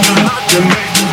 Not to make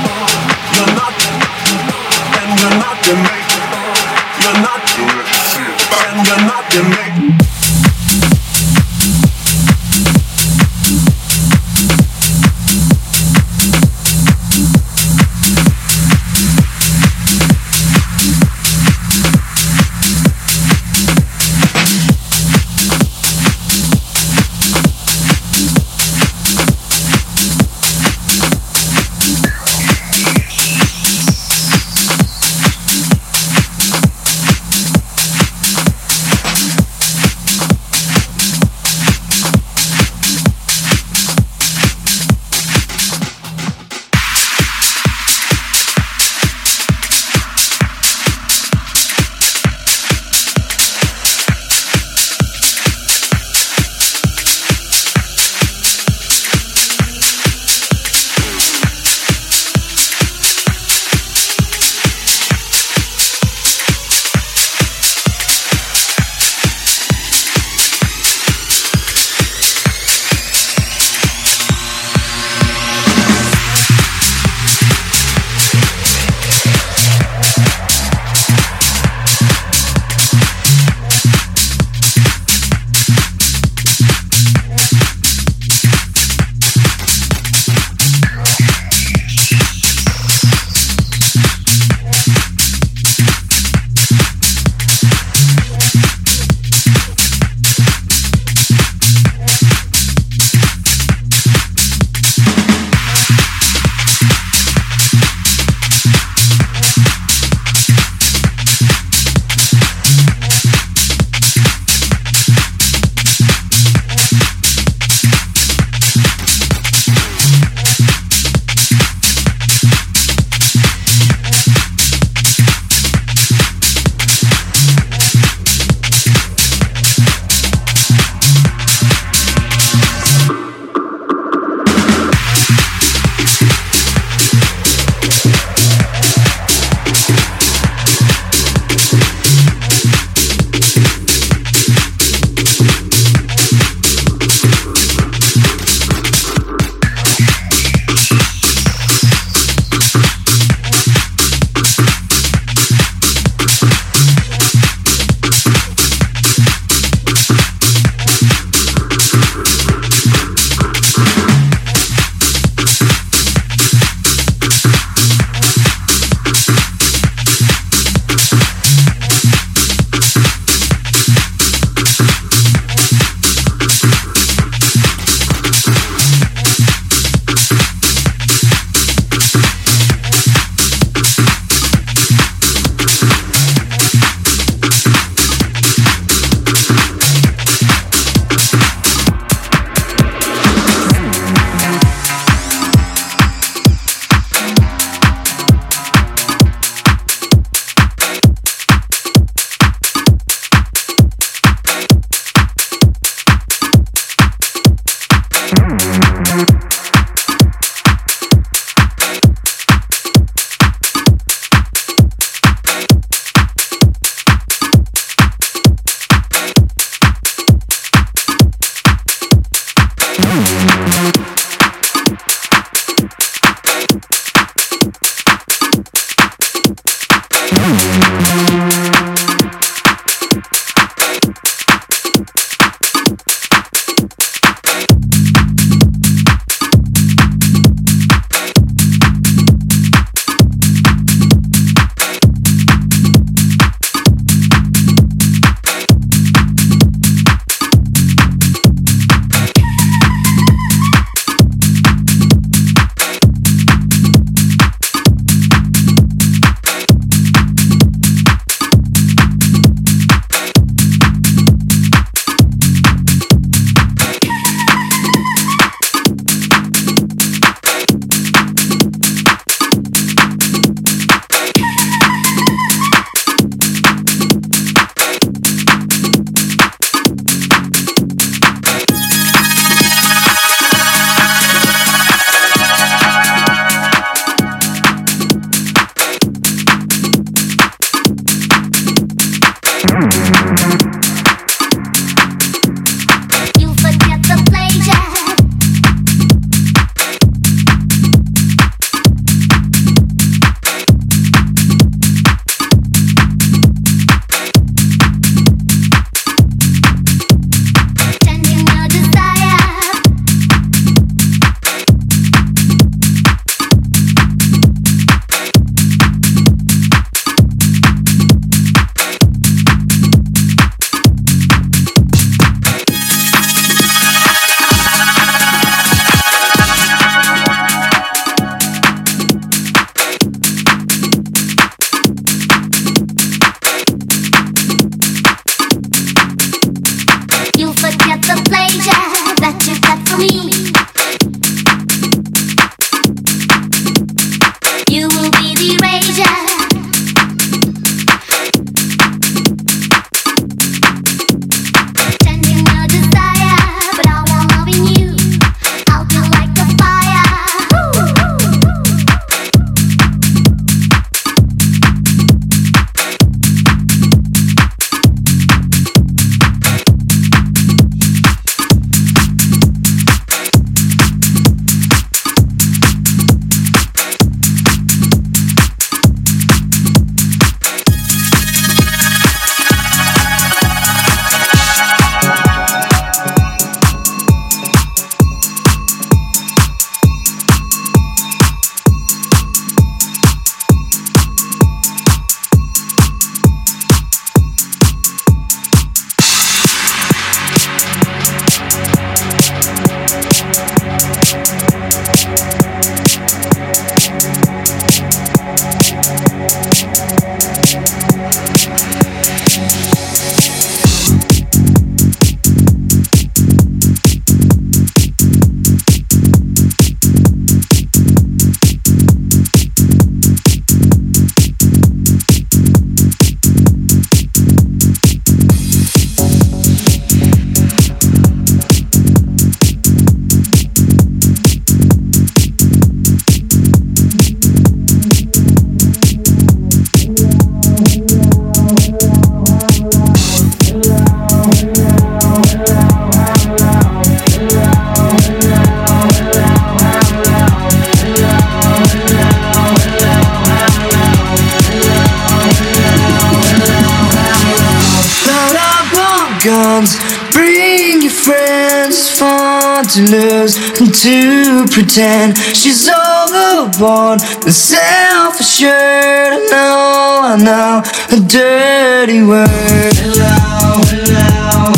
guns. Bring your friends, it's fun to lose and to pretend. She's overboard and self assured. I know, I know, a dirty word. Hello, hello.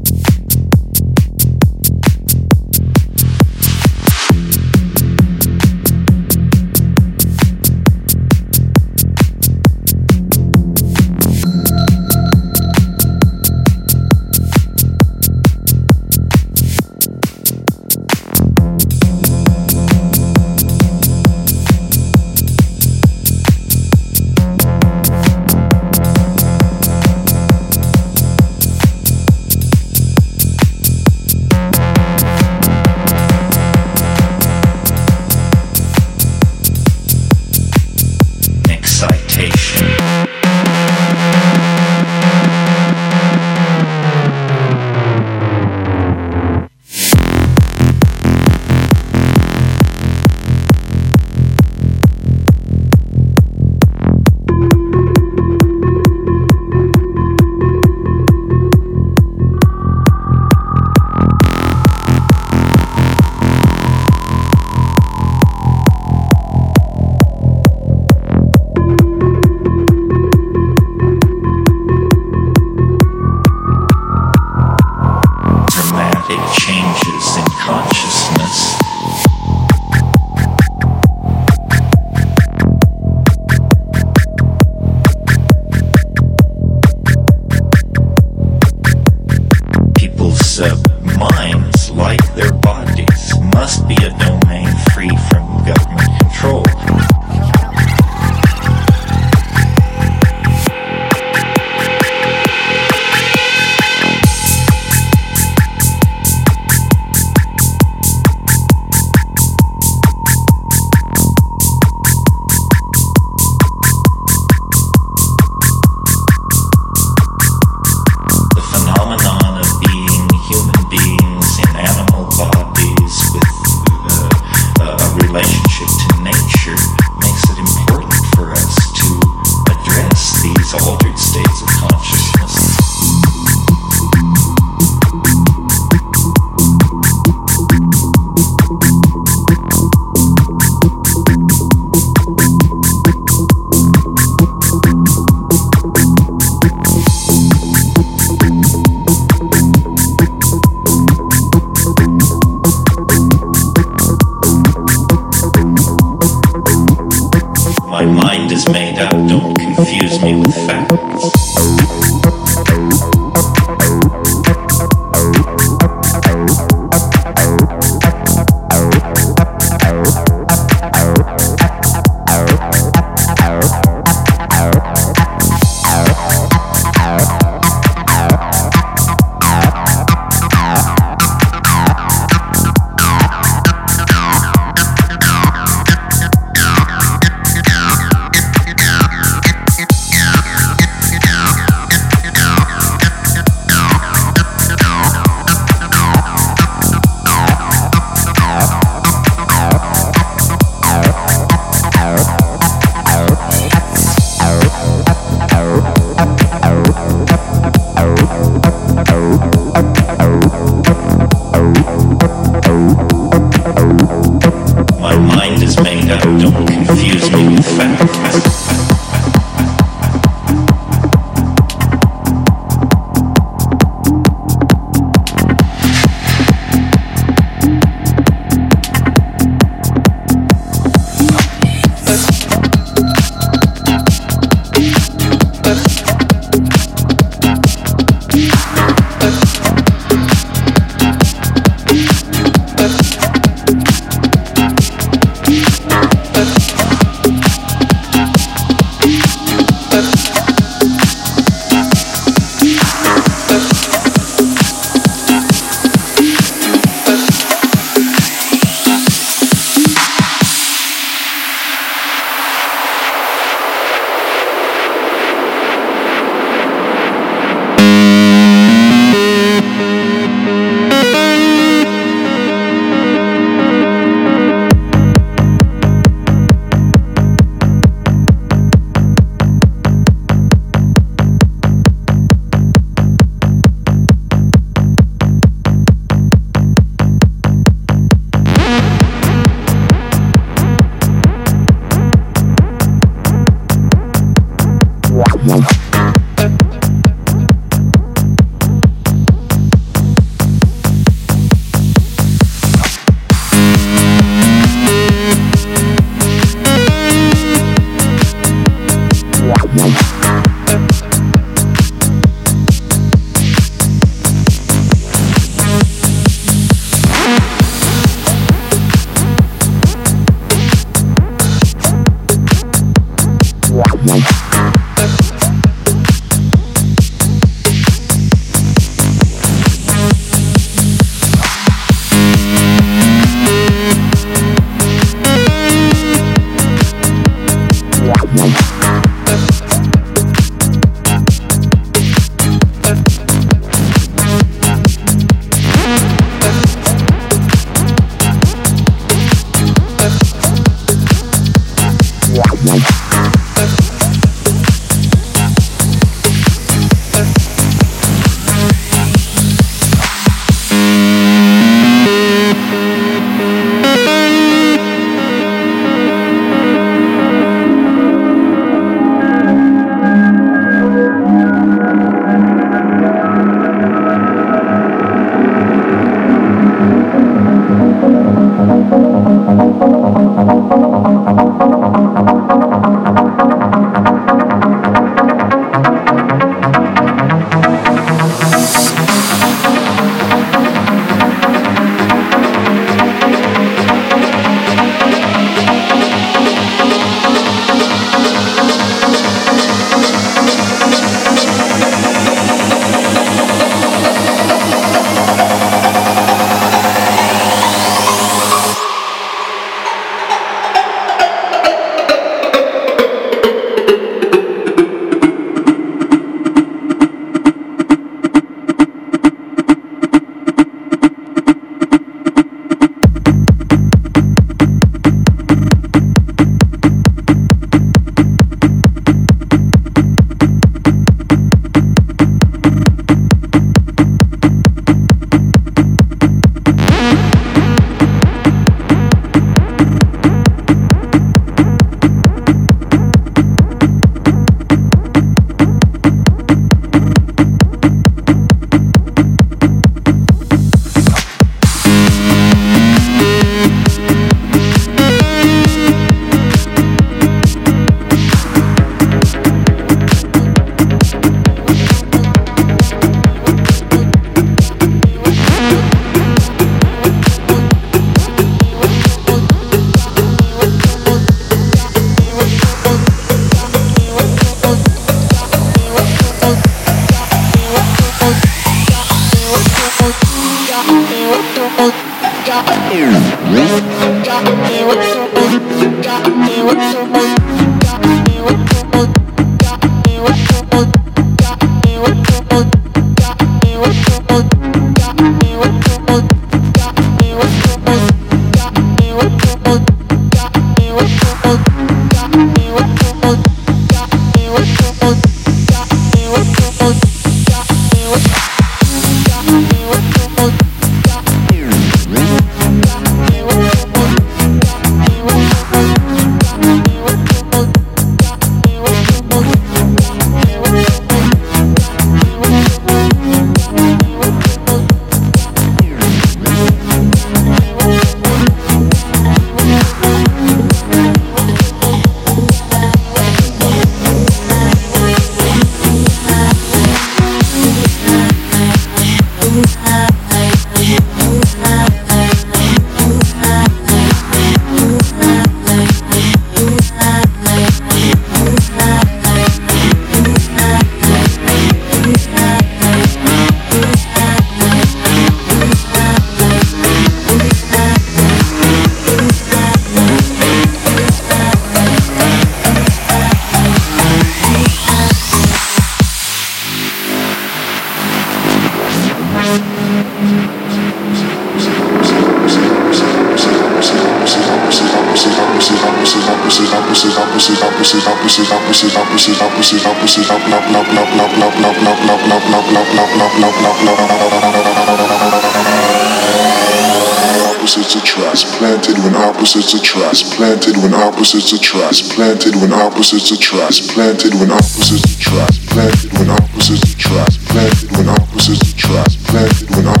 opposites attract, planted when opposites attract, planted when opposites attract, planted when opposites attract, planted when opposites attract, planted when opposites attract.